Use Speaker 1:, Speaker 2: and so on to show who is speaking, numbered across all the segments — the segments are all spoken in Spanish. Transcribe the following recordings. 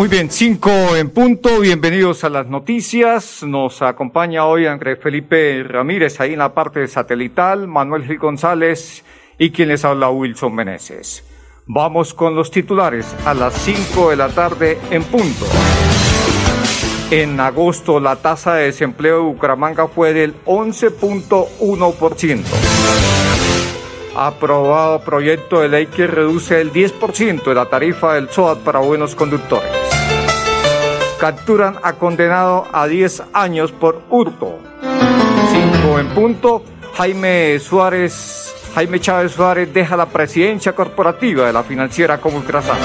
Speaker 1: Muy bien, cinco en punto. Bienvenidos a las noticias. Nos acompaña hoy Andrés Felipe Ramírez ahí en la parte satelital, Manuel Gil González y quien les habla Wilson Meneses. Vamos con los titulares a las cinco de la tarde en punto. En agosto la tasa de desempleo de Bucaramanga fue del 11.1%. Aprobado proyecto de ley que reduce el 10% de la tarifa del SOAT para buenos conductores capturan a condenado a 10 años por hurto. 5 en punto. Jaime Suárez, Jaime Chávez Suárez deja la presidencia corporativa de la financiera como Ultrasan.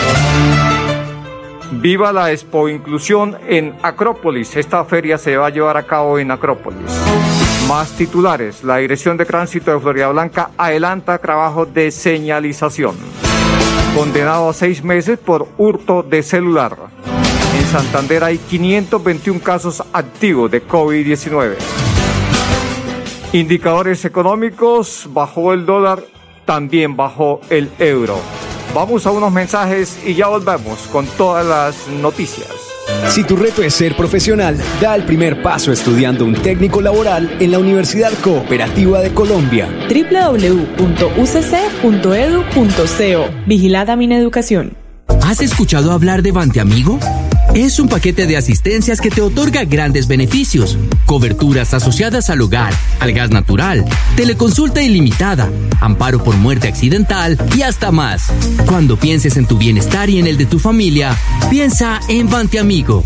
Speaker 1: Viva la Expo Inclusión en Acrópolis. Esta feria se va a llevar a cabo en Acrópolis. Más titulares. La Dirección de Tránsito de Florida Blanca adelanta trabajo de señalización. Condenado a seis meses por hurto de celular. En Santander hay 521 casos activos de COVID-19. Indicadores económicos, bajó el dólar, también bajó el euro. Vamos a unos mensajes y ya volvemos con todas las noticias.
Speaker 2: Si tu reto es ser profesional, da el primer paso estudiando un técnico laboral en la Universidad Cooperativa de Colombia.
Speaker 3: www.ucc.edu.co Vigilada Mineducación.
Speaker 4: ¿Has escuchado hablar de Bante Amigo? Es un paquete de asistencias que te otorga grandes beneficios. Coberturas asociadas al hogar, al gas natural, teleconsulta ilimitada, amparo por muerte accidental y hasta más. Cuando pienses en tu bienestar y en el de tu familia, piensa en Bante Amigo.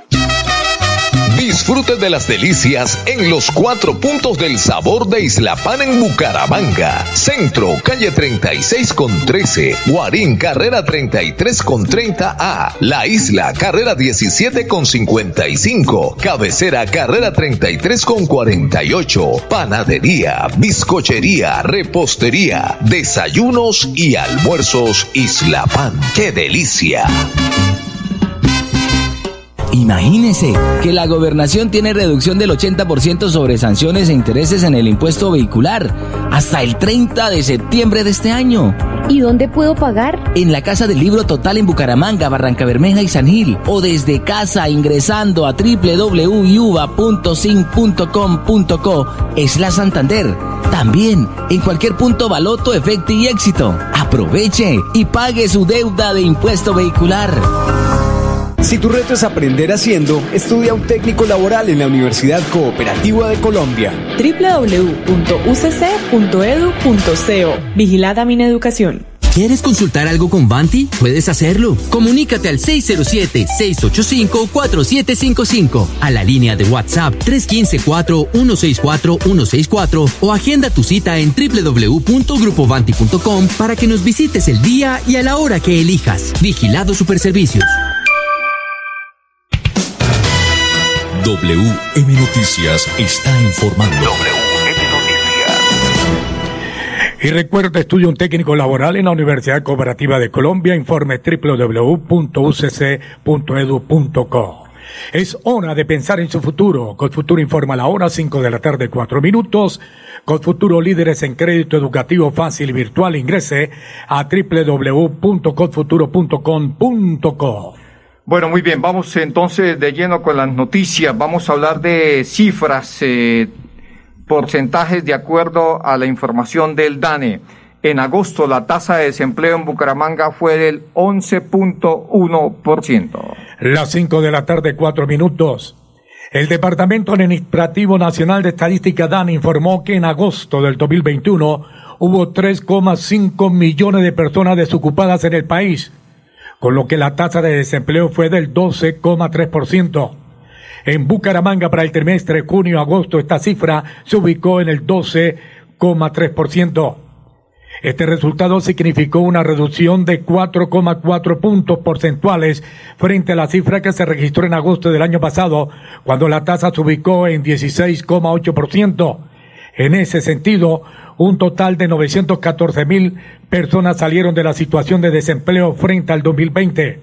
Speaker 5: Disfrute de las delicias en los cuatro puntos del sabor de Isla Pan en Bucaramanga. Centro, calle 36 con 13. Guarín, carrera 33 con 30A. La Isla, carrera 17 con 55. Cabecera, carrera 33 con 48. Panadería, bizcochería, repostería, desayunos y almuerzos Isla Pan. ¡Qué delicia!
Speaker 6: Imagínese que la gobernación tiene reducción del 80% sobre sanciones e intereses en el impuesto vehicular hasta el 30 de septiembre de este año.
Speaker 7: ¿Y dónde puedo pagar?
Speaker 6: En la Casa del Libro Total en Bucaramanga, Barranca Bermeja y San Gil. O desde casa ingresando a www.yuba.sin.com.co es la Santander. También en cualquier punto Baloto, Efecto y Éxito. Aproveche y pague su deuda de impuesto vehicular.
Speaker 2: Si tu reto es aprender haciendo, estudia un técnico laboral en la Universidad Cooperativa de Colombia.
Speaker 3: www.ucc.edu.co Vigilada Mineducación.
Speaker 4: ¿Quieres consultar algo con Banti? Puedes hacerlo. Comunícate al 607-685-4755, a la línea de WhatsApp 315-4164-164 o agenda tu cita en www.grupobanti.com para que nos visites el día y a la hora que elijas. Vigilado Superservicios.
Speaker 8: WM Noticias está informando.
Speaker 9: WM Noticias.
Speaker 10: Y recuerda, estudia un técnico laboral en la Universidad Cooperativa de Colombia. Informe www.ucc.edu.co. Es hora de pensar en su futuro. Futuro informa a la hora, 5 de la tarde, 4 minutos. Futuro líderes en crédito educativo fácil y virtual. Ingrese a www.codfuturo.com.co.
Speaker 1: Bueno, muy bien, vamos entonces de lleno con las noticias. Vamos a hablar de cifras, eh, porcentajes de acuerdo a la información del DANE. En agosto la tasa de desempleo en Bucaramanga fue del 11.1%.
Speaker 10: Las 5 de la tarde, cuatro minutos. El Departamento Administrativo Nacional de Estadística DAN informó que en agosto del 2021 hubo 3,5 millones de personas desocupadas en el país, con lo que la tasa de desempleo fue del 12,3%. En Bucaramanga para el trimestre junio-agosto esta cifra se ubicó en el 12,3%. Este resultado significó una reducción de 4,4 puntos porcentuales frente a la cifra que se registró en agosto del año pasado, cuando la tasa se ubicó en 16,8%. En ese sentido, un total de 914 mil personas salieron de la situación de desempleo frente al 2020.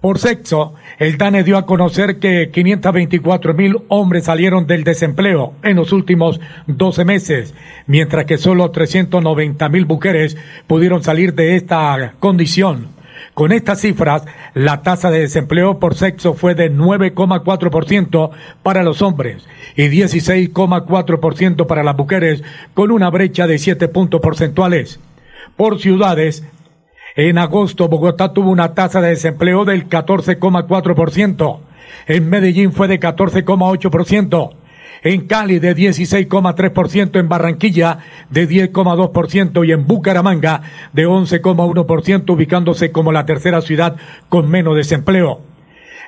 Speaker 10: Por sexo, el DANE dio a conocer que 524 mil hombres salieron del desempleo en los últimos 12 meses, mientras que solo 390 mil mujeres pudieron salir de esta condición. Con estas cifras, la tasa de desempleo por sexo fue de 9,4% para los hombres y 16,4% para las mujeres, con una brecha de 7 puntos porcentuales. Por ciudades, en agosto, Bogotá tuvo una tasa de desempleo del 14,4%. En Medellín fue de 14,8%. En Cali de 16,3%, en Barranquilla de 10,2% y en Bucaramanga de 11,1%, ubicándose como la tercera ciudad con menos desempleo.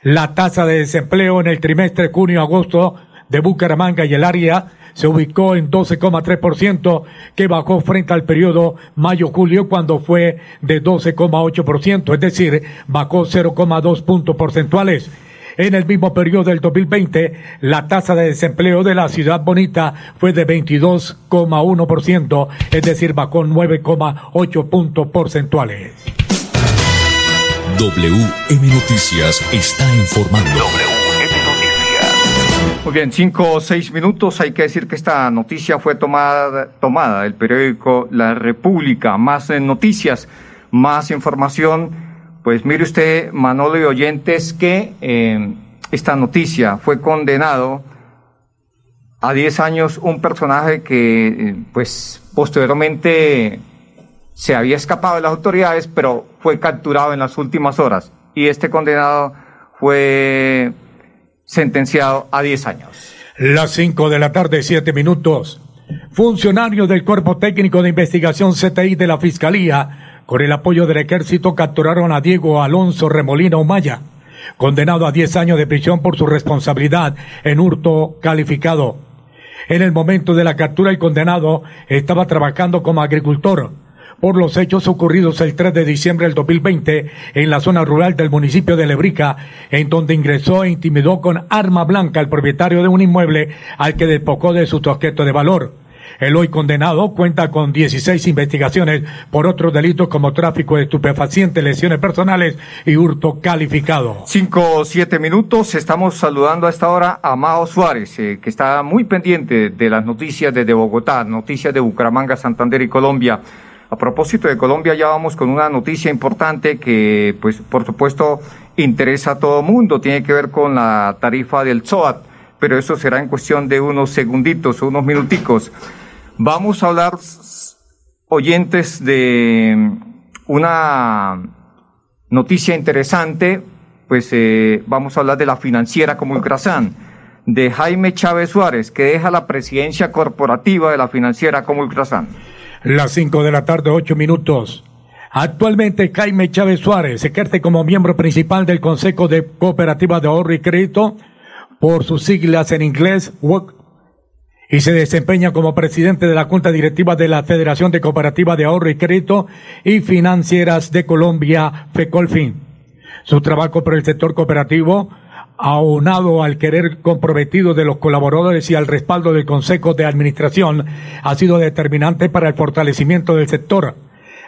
Speaker 10: La tasa de desempleo en el trimestre junio-agosto de Bucaramanga y el área se ubicó en 12,3%, que bajó frente al periodo mayo-julio cuando fue de 12,8%, es decir, bajó 0,2 puntos porcentuales. En el mismo periodo del 2020, la tasa de desempleo de la ciudad bonita fue de 22,1%, es decir, bajó 9,8 puntos porcentuales.
Speaker 8: WM Noticias está informando.
Speaker 1: Muy bien, cinco o seis minutos. Hay que decir que esta noticia fue tomada, tomada del periódico La República. Más eh, noticias, más información. Pues mire usted, Manolo y oyentes, que eh, esta noticia fue condenado a 10 años un personaje que, eh, pues, posteriormente se había escapado de las autoridades, pero fue capturado en las últimas horas. Y este condenado fue sentenciado a 10 años.
Speaker 10: Las 5 de la tarde, 7 minutos. Funcionarios del Cuerpo Técnico de Investigación CTI de la Fiscalía, con el apoyo del Ejército, capturaron a Diego Alonso Remolina Umaya, condenado a 10 años de prisión por su responsabilidad en hurto calificado. En el momento de la captura, el condenado estaba trabajando como agricultor por los hechos ocurridos el 3 de diciembre del 2020 en la zona rural del municipio de Lebrica, en donde ingresó e intimidó con arma blanca al propietario de un inmueble al que despojó de su objeto de valor. El hoy condenado cuenta con 16 investigaciones por otros delitos como tráfico de estupefacientes, lesiones personales y hurto calificado.
Speaker 1: Cinco siete minutos. Estamos saludando a esta hora a Mao Suárez, eh, que está muy pendiente de las noticias desde Bogotá, noticias de Bucaramanga, Santander y Colombia. A propósito de Colombia, ya vamos con una noticia importante que, pues, por supuesto, interesa a todo mundo. Tiene que ver con la tarifa del SOAT, pero eso será en cuestión de unos segunditos unos minuticos. Vamos a hablar, oyentes, de una noticia interesante. Pues eh, vamos a hablar de la financiera como el Grasán, de Jaime Chávez Suárez, que deja la presidencia corporativa de la financiera como el.
Speaker 10: Las 5 de la tarde, 8 minutos. Actualmente Jaime Chávez Suárez ejerce como miembro principal del Consejo de Cooperativa de Ahorro y Crédito, por sus siglas en inglés, WOC, y se desempeña como presidente de la Junta Directiva de la Federación de Cooperativa de Ahorro y Crédito y Financieras de Colombia, FECOLFIN. Su trabajo por el sector cooperativo aunado al querer comprometido de los colaboradores y al respaldo del Consejo de Administración, ha sido determinante para el fortalecimiento del sector,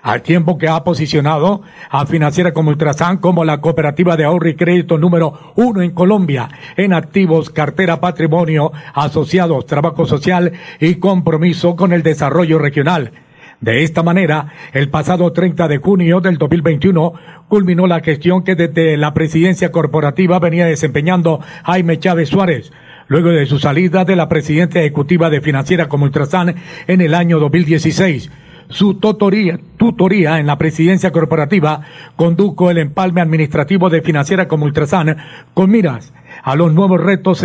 Speaker 10: al tiempo que ha posicionado a Financiera como Ultrasan como la cooperativa de ahorro y crédito número uno en Colombia, en activos, cartera, patrimonio, asociados, trabajo social y compromiso con el desarrollo regional De esta manera, el pasado 30 de junio del 2021 culminó la gestión que desde la presidencia corporativa venía desempeñando Jaime Chávez Suárez, luego de su salida de la presidencia ejecutiva de Financiera como Ultrasan en el año 2016. Su tutoría, en la presidencia corporativa condujo el empalme administrativo de Financiera como Ultrasan con miras a los nuevos retos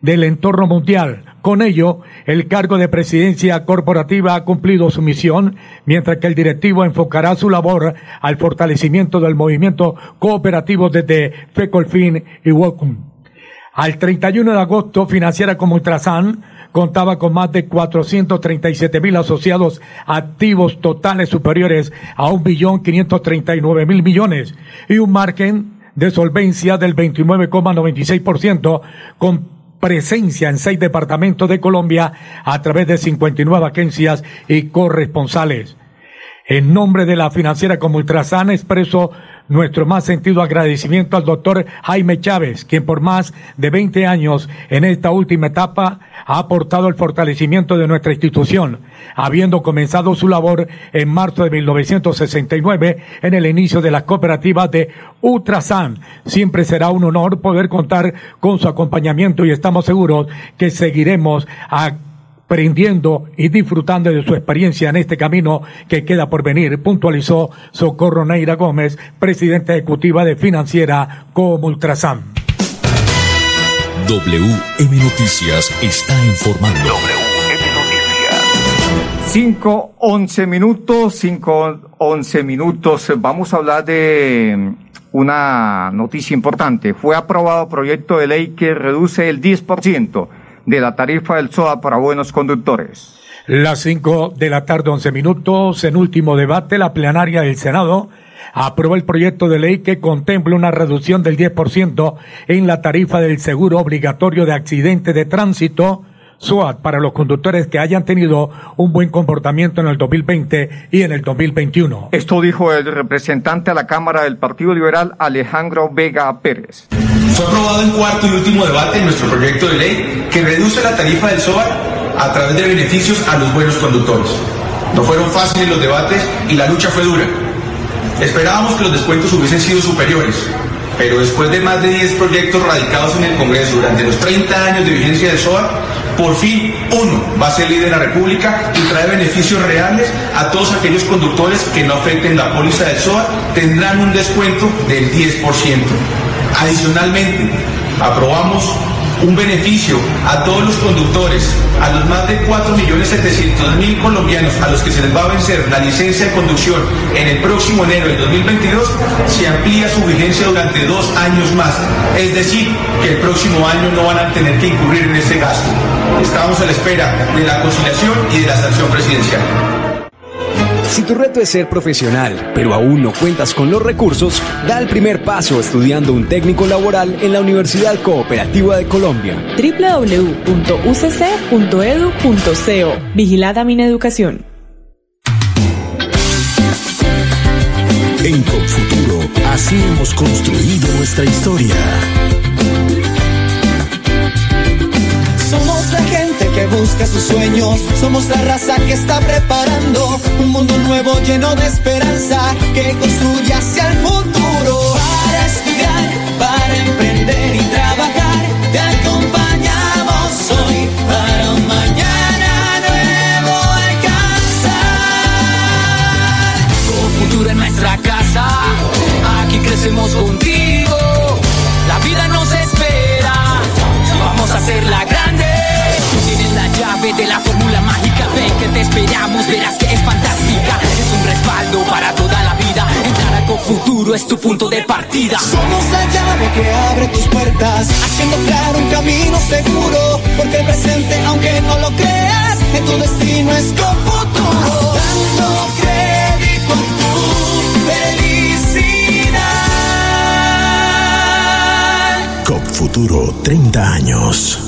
Speaker 10: del entorno mundial, con ello, el cargo de presidencia corporativa ha cumplido su misión, mientras que el directivo enfocará su labor al fortalecimiento del movimiento cooperativo desde FECOLFIN y WOCUM. Al 31 de agosto, Financiera como Ultrasan contaba con más de 437 mil asociados activos totales superiores a un billón 539 mil millones y un margen de solvencia del 29,96% con presencia en seis departamentos de Colombia a través de 59 agencias y corresponsales. En nombre de la financiera como Ultrasan expreso nuestro más sentido agradecimiento al doctor Jaime Chávez, quien por más de 20 años en esta última etapa ha aportado el fortalecimiento de nuestra institución, habiendo comenzado su labor en marzo de 1969 en el inicio de las cooperativas de Ultrasan. Siempre será un honor poder contar con su acompañamiento y estamos seguros que seguiremos a aprendiendo y disfrutando de su experiencia en este camino que queda por venir, puntualizó Socorro Neira Gómez, presidenta ejecutiva de Financiera como Ultrasan.
Speaker 8: WM Noticias está informando. WM
Speaker 1: Noticias. 5, 11 minutos, 5, 11 minutos. Vamos a hablar de una noticia importante. Fue aprobado proyecto de ley que reduce el 10% de la tarifa del SOA para buenos conductores.
Speaker 10: Las cinco de la tarde, once minutos, en último debate, la plenaria del Senado aprobó el proyecto de ley que contempla una reducción del 10% en la tarifa del seguro obligatorio de accidente de tránsito SOAT para los conductores que hayan tenido un buen comportamiento en el 2020 y en el 2021.
Speaker 1: Esto dijo el representante a la Cámara del Partido Liberal, Alejandro Vega Pérez.
Speaker 11: Fue aprobado el cuarto y último debate en nuestro proyecto de ley que reduce la tarifa del SOAT a través de beneficios a los buenos conductores. No fueron fáciles los debates y la lucha fue dura. Esperábamos que los descuentos hubiesen sido superiores, pero después de más de 10 proyectos radicados en el Congreso durante los 30 años de vigencia del SOAT, por fin uno va a ser líder de la República y trae beneficios reales a todos aquellos conductores que no afecten la póliza del SOA, tendrán un descuento del 10%. Adicionalmente, aprobamos un beneficio a todos los conductores, a los más de 4.700.000 colombianos a los que se les va a vencer la licencia de conducción en el próximo enero del 2022, se amplía su vigencia durante dos años más. Es decir, que el próximo año no van a tener que incurrir en ese gasto. Estamos a la espera de la conciliación y de la sanción presidencial.
Speaker 2: Si tu reto es ser profesional, pero aún no cuentas con los recursos, da el primer paso estudiando un técnico laboral en la Universidad Cooperativa de Colombia.
Speaker 3: www.ucc.edu.co Vigilada Mineducación.
Speaker 8: En Confuturo, así hemos construido nuestra historia.
Speaker 12: Que busca sus sueños, somos la raza que está preparando un mundo nuevo lleno de esperanza que construye hacia el futuro. Para estudiar, para emprender y trabajar, te acompañamos hoy para un mañana nuevo alcanzar.
Speaker 13: Con futuro en nuestra casa, aquí crecemos contigo. La vida nos espera, vamos a tienes la llave de la fórmula mágica, ven que te esperamos, verás que es fantástica. Es un respaldo para toda la vida. Entrar a Futuro es tu punto de partida.
Speaker 12: Somos la llave que abre tus puertas, haciendo claro un camino seguro. Porque el presente, aunque no lo creas, en tu destino es con futuro. Dando crédito a tu felicidad.
Speaker 8: COP Futuro 30 años.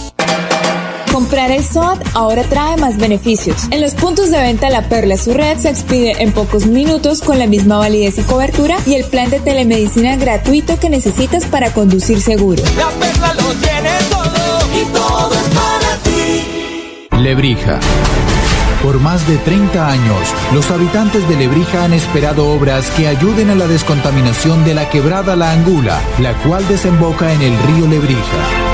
Speaker 14: Comprar el SOAT ahora trae más beneficios. En los puntos de venta La Perla su red se expide en pocos minutos con la misma validez y cobertura y el plan de telemedicina gratuito que necesitas para conducir seguro.
Speaker 13: La Perla lo tiene todo y todo es para ti.
Speaker 9: Lebrija. Por más de 30 años, los habitantes de Lebrija han esperado obras que ayuden a la descontaminación de la quebrada La Angula, la cual desemboca en el río Lebrija.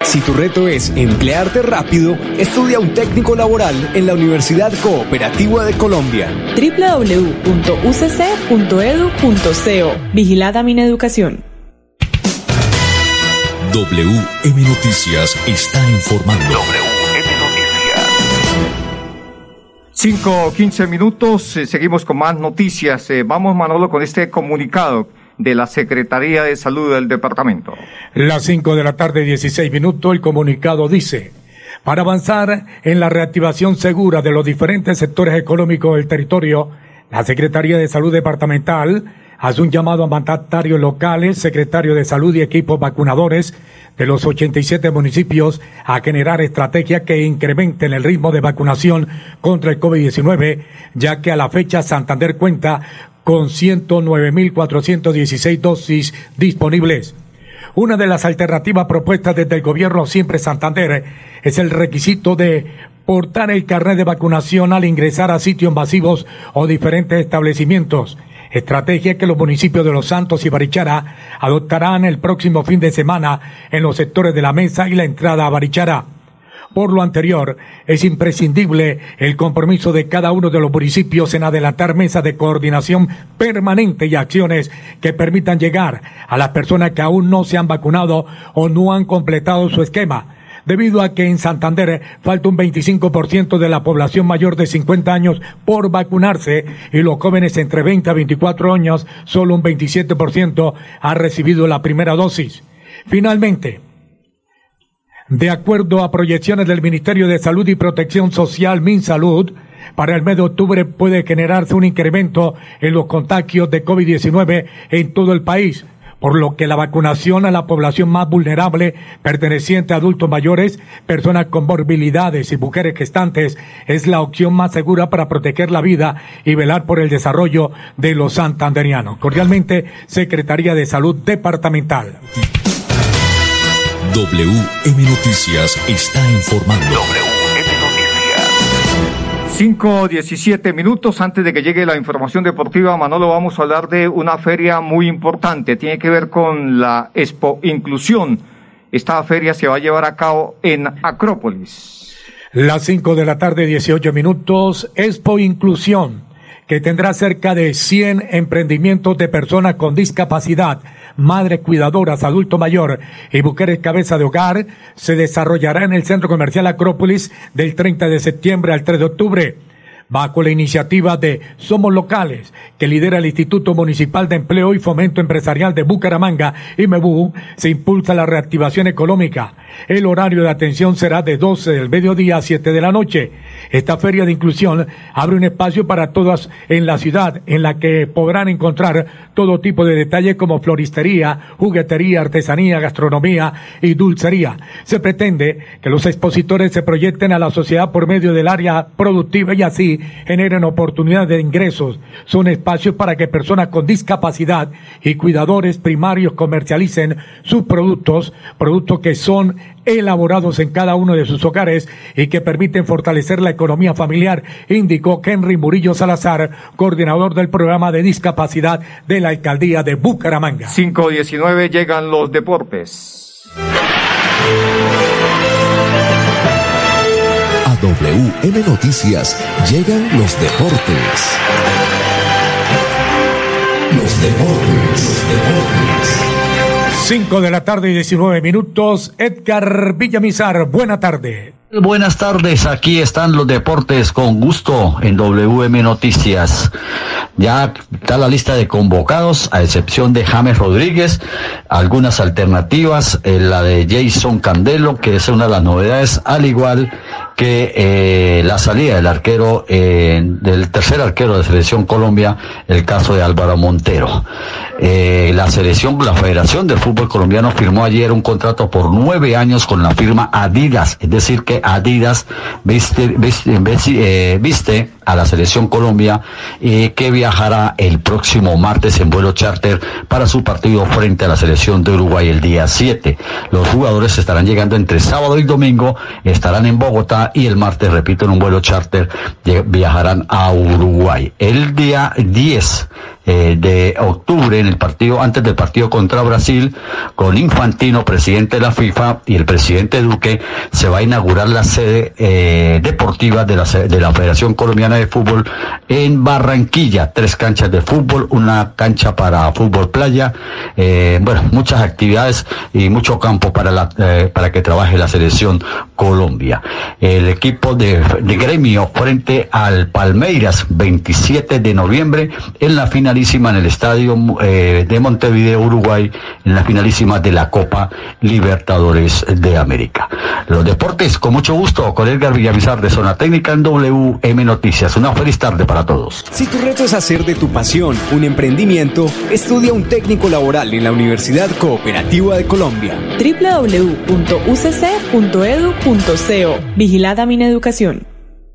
Speaker 2: Si tu reto es emplearte rápido, estudia un técnico laboral en la Universidad Cooperativa de Colombia.
Speaker 3: www.ucc.edu.co Vigilada Mineducación.
Speaker 8: WM Noticias está informando.
Speaker 1: Cinco o quince minutos, eh, seguimos con más noticias. Eh, vamos, Manolo, con este comunicado de la Secretaría de Salud del departamento.
Speaker 10: Las 5 de la tarde, 16 minutos, el comunicado dice, para avanzar en la reactivación segura de los diferentes sectores económicos del territorio, la Secretaría de Salud Departamental hace un llamado a mandatarios locales, secretarios de salud y equipos vacunadores de los 87 municipios a generar estrategias que incrementen el ritmo de vacunación contra el COVID-19, ya que a la fecha Santander cuenta con 109.416 dosis disponibles. Una de las alternativas propuestas desde el gobierno Siempre Santander es el requisito de portar el carnet de vacunación al ingresar a sitios masivos o diferentes establecimientos. Estrategia que los municipios de Los Santos y Barichara adoptarán el próximo fin de semana en los sectores de la mesa y la entrada a Barichara. Por lo anterior, es imprescindible el compromiso de cada uno de los municipios en adelantar mesas de coordinación permanente y acciones que permitan llegar a las personas que aún no se han vacunado o no han completado su esquema, debido a que en Santander falta un 25% de la población mayor de 50 años por vacunarse y los jóvenes entre 20 a 24 años solo un 27% ha recibido la primera dosis. Finalmente, de acuerdo a proyecciones del Ministerio de Salud y Protección Social, MinSalud, para el mes de octubre puede generarse un incremento en los contagios de COVID-19 en todo el país, por lo que la vacunación a la población más vulnerable, perteneciente a adultos mayores, personas con morbilidades y mujeres gestantes, es la opción más segura para proteger la vida y velar por el desarrollo de los santanderianos. Cordialmente, Secretaría de Salud Departamental.
Speaker 8: WM Noticias está informando.
Speaker 1: Cinco diecisiete minutos antes de que llegue la información deportiva, Manolo, vamos a hablar de una feria muy importante. Tiene que ver con la Expo Inclusión. Esta feria se va a llevar a cabo en Acrópolis.
Speaker 10: Las 5 de la tarde, 18 minutos, Expo Inclusión, que tendrá cerca de 100 emprendimientos de personas con discapacidad madres cuidadoras, adulto mayor y mujeres cabeza de hogar, se desarrollará en el Centro Comercial Acrópolis del 30 de septiembre al 3 de octubre bajo la iniciativa de Somos Locales, que lidera el Instituto Municipal de Empleo y Fomento Empresarial de Bucaramanga, IMEBU, se impulsa la reactivación económica. El horario de atención será de 12 del mediodía a 7 de la noche. Esta feria de inclusión abre un espacio para todas en la ciudad, en la que podrán encontrar todo tipo de detalles como floristería, juguetería, artesanía, gastronomía y dulcería. Se pretende que los expositores se proyecten a la sociedad por medio del área productiva y así generen oportunidades de ingresos. Son espacios para que personas con discapacidad y cuidadores primarios comercialicen sus productos, productos que son elaborados en cada uno de sus hogares y que permiten fortalecer la economía familiar, indicó Henry Murillo Salazar, coordinador del programa de discapacidad de la alcaldía de Bucaramanga.
Speaker 1: 519 llegan los deportes.
Speaker 5: WM Noticias llegan los deportes. Los deportes, los deportes.
Speaker 10: 5 de la tarde y 19 minutos. Edgar Villamizar, buena tarde.
Speaker 15: Buenas tardes, aquí están los deportes con gusto en WM Noticias. Ya está la lista de convocados, a excepción de James Rodríguez, algunas alternativas, eh, la de Jason Candelo, que es una de las novedades, al igual que eh, la salida del arquero, eh, del tercer arquero de Selección Colombia, el caso de Álvaro Montero. Eh, la selección, la Federación del Fútbol Colombiano firmó ayer un contrato por nueve años con la firma Adidas, es decir que Adidas viste, viste, viste, viste a la selección Colombia eh, que viajará el próximo martes en vuelo charter para su partido frente a la selección de Uruguay el día 7. Los jugadores estarán llegando entre sábado y domingo, estarán en Bogotá y el martes, repito, en un vuelo charter viajarán a Uruguay. El día 10 eh, de octubre en el partido, antes del partido contra Brasil, con Infantino, presidente de la FIFA, y el presidente Duque, se va a inaugurar la sede eh, deportiva de la, de la Federación Colombiana de Fútbol en Barranquilla. Tres canchas de fútbol, una cancha para fútbol playa, eh, bueno, muchas actividades y mucho campo para, la, para que trabaje la selección Colombia. El equipo de, de gremio frente al Palmeiras, 27 de noviembre, en la final finalísima en el estadio eh, de Montevideo, Uruguay, en la finalísima de la Copa Libertadores de América. Los deportes, con mucho gusto, con Edgar Villamizar de Zona Técnica en WM Noticias. Una feliz tarde para todos.
Speaker 2: Si tu reto es hacer de tu pasión un emprendimiento, estudia un técnico laboral en la Universidad Cooperativa de Colombia.
Speaker 3: www.ucc.edu.co Vigilada Mineducación.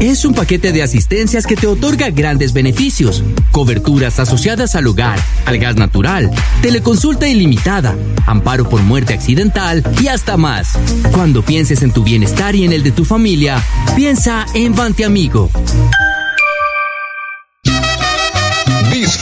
Speaker 4: Es un paquete de asistencias que te otorga grandes beneficios, coberturas asociadas al hogar, al gas natural, teleconsulta ilimitada, amparo por muerte accidental y hasta más. Cuando pienses en tu bienestar y en el de tu familia, piensa en Bante Amigo.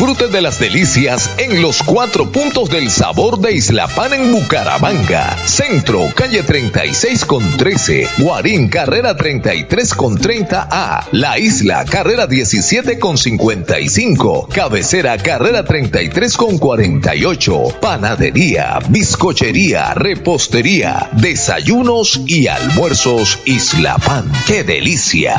Speaker 5: Disfrute de las delicias en los cuatro puntos del sabor de Islapán en Bucaramanga. Centro, calle 36 con 13. Guarín, carrera 33 con 30A. La Isla, carrera 17 con 55. Cabecera, carrera 33 con 48. Panadería, bizcochería, repostería, desayunos y almuerzos Islapán. ¡Qué delicia!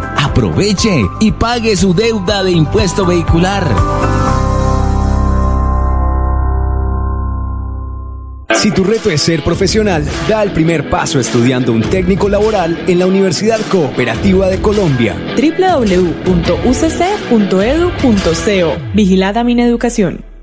Speaker 6: Aproveche y pague su deuda de impuesto vehicular.
Speaker 2: Si tu reto es ser profesional, da el primer paso estudiando un técnico laboral en la Universidad Cooperativa de Colombia.
Speaker 3: www.ucc.edu.co Vigilada Mineducación.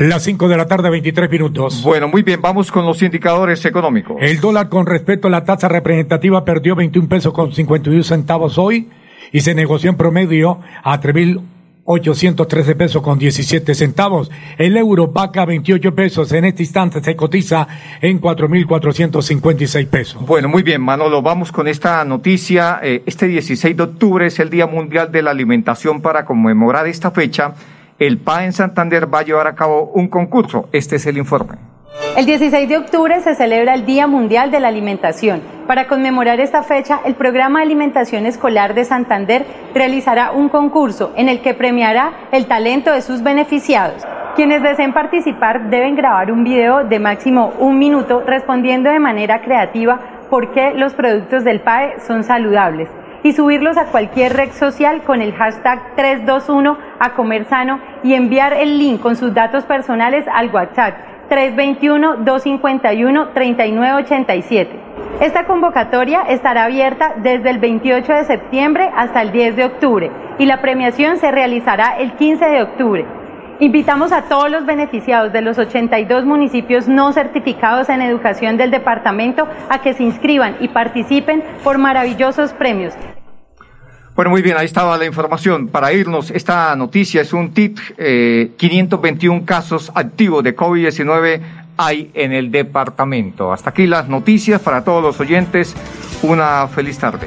Speaker 10: Las 5 de la tarde, 23 minutos.
Speaker 1: Bueno, muy bien, vamos con los indicadores económicos.
Speaker 10: El dólar con respecto a la tasa representativa perdió 21 pesos con 51 centavos hoy y se negoció en promedio a 813 pesos con 17 centavos. El euro vaca 28 pesos. En este instante se cotiza en 4.456 pesos.
Speaker 1: Bueno, muy bien, Manolo, vamos con esta noticia. Eh, este 16 de octubre es el Día Mundial de la Alimentación. Para conmemorar esta fecha, el PA en Santander va a llevar a cabo un concurso. Este es el informe.
Speaker 16: El 16 de octubre se celebra el Día Mundial de la Alimentación. Para conmemorar esta fecha, el Programa de Alimentación Escolar de Santander realizará un concurso en el que premiará el talento de sus beneficiados. Quienes deseen participar deben grabar un video de máximo un minuto respondiendo de manera creativa por qué los productos del PAE son saludables y subirlos a cualquier red social con el hashtag 321 a comer sano y enviar el link con sus datos personales al WhatsApp 321-251-3987. Esta convocatoria estará abierta desde el 28 de septiembre hasta el 10 de octubre y la premiación se realizará el 15 de octubre. Invitamos a todos los beneficiados de los 82 municipios no certificados en educación del departamento a que se inscriban y participen por maravillosos premios.
Speaker 1: Bueno, muy bien, ahí estaba la información. Para irnos, esta noticia es un TIT, eh, 521 casos activos de COVID-19 hay en el departamento. Hasta aquí las noticias para todos los oyentes. Una feliz tarde.